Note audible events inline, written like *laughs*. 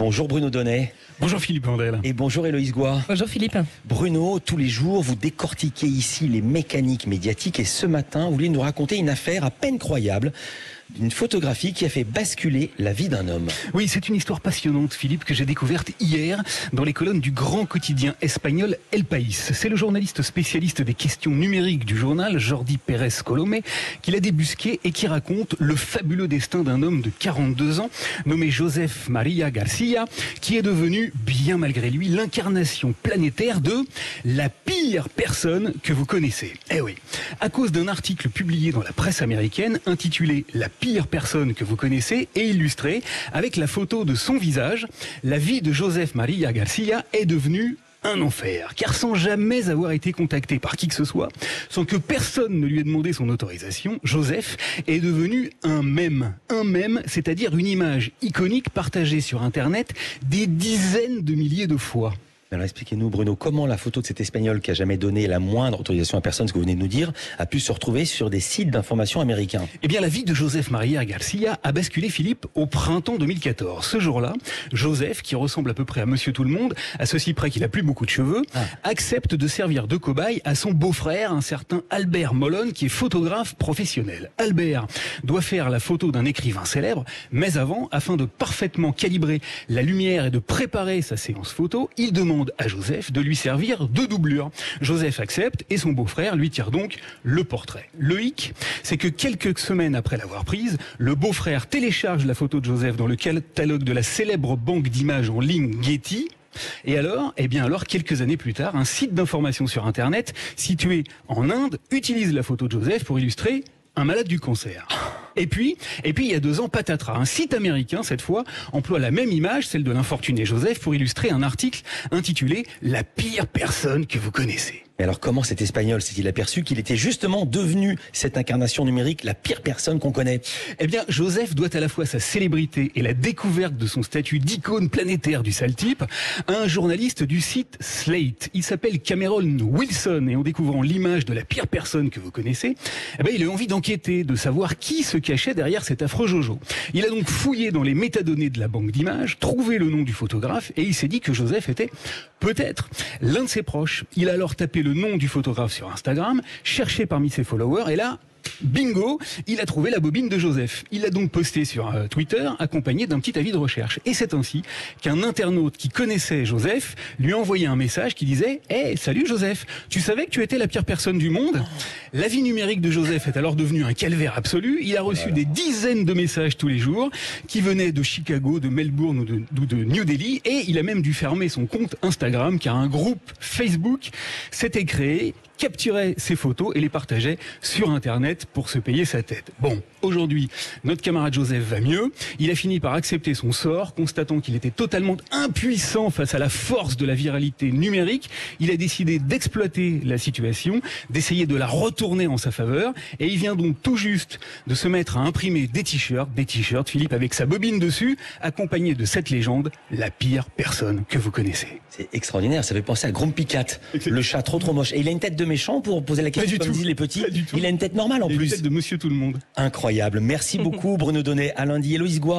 Bonjour Bruno Donnet. Bonjour Philippe Vandel. Et bonjour Héloïse Goua. Bonjour Philippe. Bruno, tous les jours, vous décortiquez ici les mécaniques médiatiques et ce matin, vous voulez nous raconter une affaire à peine croyable d'une photographie qui a fait basculer la vie d'un homme. Oui, c'est une histoire passionnante, Philippe, que j'ai découverte hier dans les colonnes du grand quotidien espagnol El País. C'est le journaliste spécialiste des questions numériques du journal, Jordi Pérez Colomé, qui l'a débusqué et qui raconte le fabuleux destin d'un homme de 42 ans, nommé Joseph Maria Garcia, qui est devenu, bien malgré lui, l'incarnation planétaire de la pire personne que vous connaissez. Eh oui, à cause d'un article publié dans la presse américaine intitulé La pire personne que vous connaissez et illustré avec la photo de son visage, la vie de Joseph Maria Garcia est devenue un enfer, car sans jamais avoir été contacté par qui que ce soit, sans que personne ne lui ait demandé son autorisation, Joseph est devenu un mème. Un mème, c'est-à-dire une image iconique partagée sur Internet des dizaines de milliers de fois. Alors expliquez-nous Bruno, comment la photo de cet Espagnol qui a jamais donné la moindre autorisation à personne, ce que vous venez de nous dire, a pu se retrouver sur des sites d'information américains? Eh bien la vie de Joseph Maria Garcia a basculé Philippe au printemps 2014. Ce jour-là, Joseph, qui ressemble à peu près à Monsieur Tout le Monde, à ceci près qu'il a plus beaucoup de cheveux, Ah. accepte de servir de cobaye à son beau-frère, un certain Albert Molon, qui est photographe professionnel. Albert doit faire la photo d'un écrivain célèbre, mais avant, afin de parfaitement calibrer la lumière et de préparer sa séance photo, il demande à Joseph de lui servir de doublure. Joseph accepte et son beau-frère lui tire donc le portrait. Le hic, c'est que quelques semaines après l'avoir prise, le beau-frère télécharge la photo de Joseph dans le catalogue de la célèbre banque d'images en ligne Getty. Et alors, eh bien alors, quelques années plus tard, un site d'information sur Internet situé en Inde utilise la photo de Joseph pour illustrer un malade du cancer. Et puis, et puis il y a deux ans, patatras, un site américain cette fois emploie la même image, celle de l'infortuné Joseph, pour illustrer un article intitulé La pire personne que vous connaissez. Mais alors comment cet Espagnol s'est-il aperçu qu'il était justement devenu cette incarnation numérique, la pire personne qu'on connaît? Eh bien, Joseph doit à la fois sa célébrité et la découverte de son statut d'icône planétaire du sale type à un journaliste du site Slate. Il s'appelle Cameron Wilson et en découvrant l'image de la pire personne que vous connaissez, eh ben, il a eu envie d'enquêter, de savoir qui se cachait derrière cet affreux Jojo. Il a donc fouillé dans les métadonnées de la banque d'images, trouvé le nom du photographe et il s'est dit que Joseph était peut-être l'un de ses proches. Il a alors tapé le nom du photographe sur Instagram, cherché parmi ses followers et là, Bingo, il a trouvé la bobine de Joseph. Il l'a donc posté sur euh, Twitter, accompagné d'un petit avis de recherche. Et c'est ainsi qu'un internaute qui connaissait Joseph lui a envoyé un message qui disait Hey, salut Joseph, tu savais que tu étais la pire personne du monde? La vie numérique de Joseph est alors devenue un calvaire absolu. Il a reçu des dizaines de messages tous les jours qui venaient de Chicago, de Melbourne ou de, ou de New Delhi. Et il a même dû fermer son compte Instagram car un groupe Facebook s'était créé capturait ses photos et les partageait sur Internet pour se payer sa tête. Bon, aujourd'hui, notre camarade Joseph va mieux. Il a fini par accepter son sort, constatant qu'il était totalement impuissant face à la force de la viralité numérique. Il a décidé d'exploiter la situation, d'essayer de la retourner en sa faveur, et il vient donc tout juste de se mettre à imprimer des t-shirts, des t-shirts, Philippe, avec sa bobine dessus, accompagné de cette légende, la pire personne que vous connaissez. C'est extraordinaire, ça fait penser à Grumpy Cat, le chat trop trop moche. Et il a une tête de méchant pour poser la question comme disent les petits. Il a une tête normale en plus. peut-être de Monsieur Tout le Monde. Incroyable. Merci *laughs* beaucoup Bruno Donnet. À lundi, Héloïse Goua.